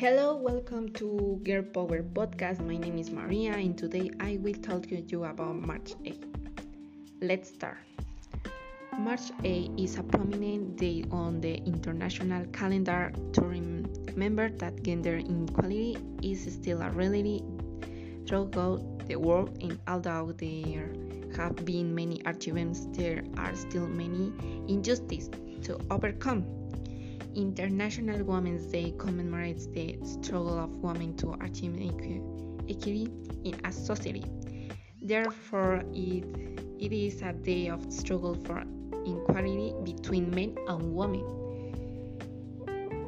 Hello, welcome to Girl Power Podcast. My name is Maria, and today I will talk to you about March 8. Let's start. March 8 is a prominent day on the international calendar to remember that gender inequality is still a reality throughout the world, and although there have been many achievements, there are still many injustices to overcome. International Women's Day commemorates the struggle of women to achieve equity in a society. Therefore, it, it is a day of struggle for equality between men and women.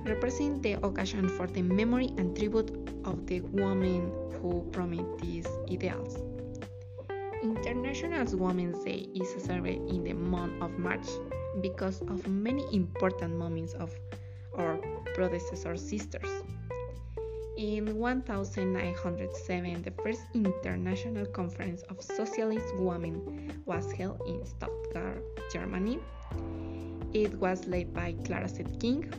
Represent the occasion for the memory and tribute of the women who promote these ideals. International Women's Day is celebrated in the month of March because of many important moments of our predecessor sisters. In 1907, the first International Conference of Socialist Women was held in Stuttgart, Germany. It was led by Clara Zetkin,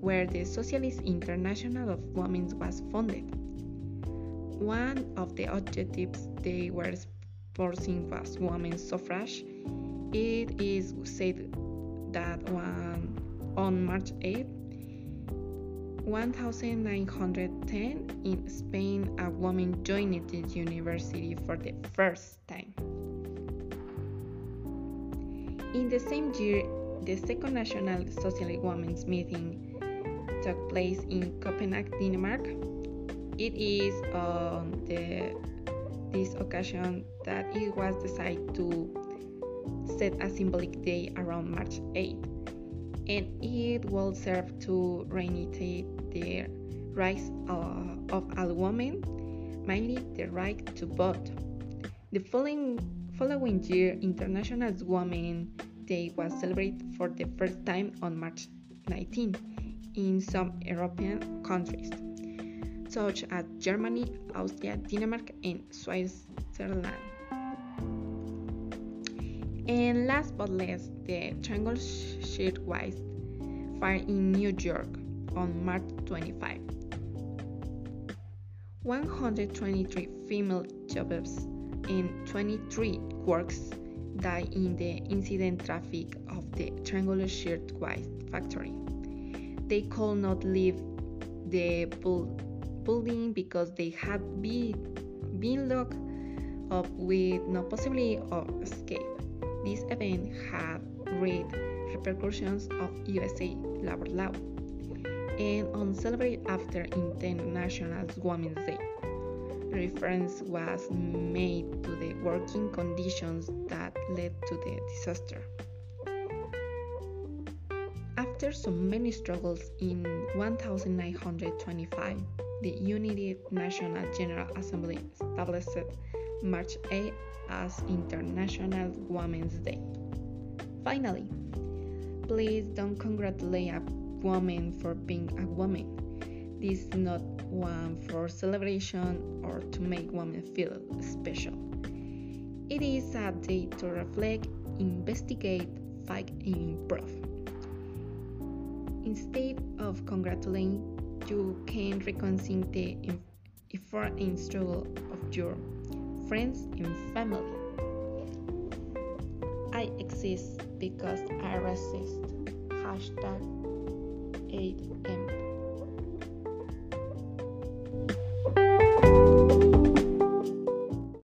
where the Socialist International of Women was founded. One of the objectives they were pursuing was women's suffrage. It is said that one, on March 8, 1910, in Spain, a woman joined the university for the first time. In the same year, the second National Socialist Women's Meeting took place in Copenhagen, Denmark. It is on the, this occasion that it was decided to set a symbolic day around March 8, and it will serve to reignite the rights uh, of all women, mainly the right to vote. The following, following year, International Women's Day was celebrated for the first time on March 19 in some European countries, such as Germany, Austria, Denmark, and Switzerland. And last but least, the Triangle Shirtwaist Fire in New York on March 25. 123 female jobbers and 23 workers died in the incident traffic of the Triangular Shirtwaist factory. They could not leave the building because they had been, been locked up with no possibility of escape. This event had great repercussions of USA labor law and on celebrated after International Women's Day. Reference was made to the working conditions that led to the disaster. After so many struggles in 1925, the United Nations General Assembly established March 8 as International Women's Day. Finally, please don't congratulate a woman for being a woman. This is not one for celebration or to make women feel special. It is a day to reflect, investigate, fight, and improve. Instead of congratulating, you can recognize the effort and struggle of your friends and family. I exist because I resist. Hashtag 8M.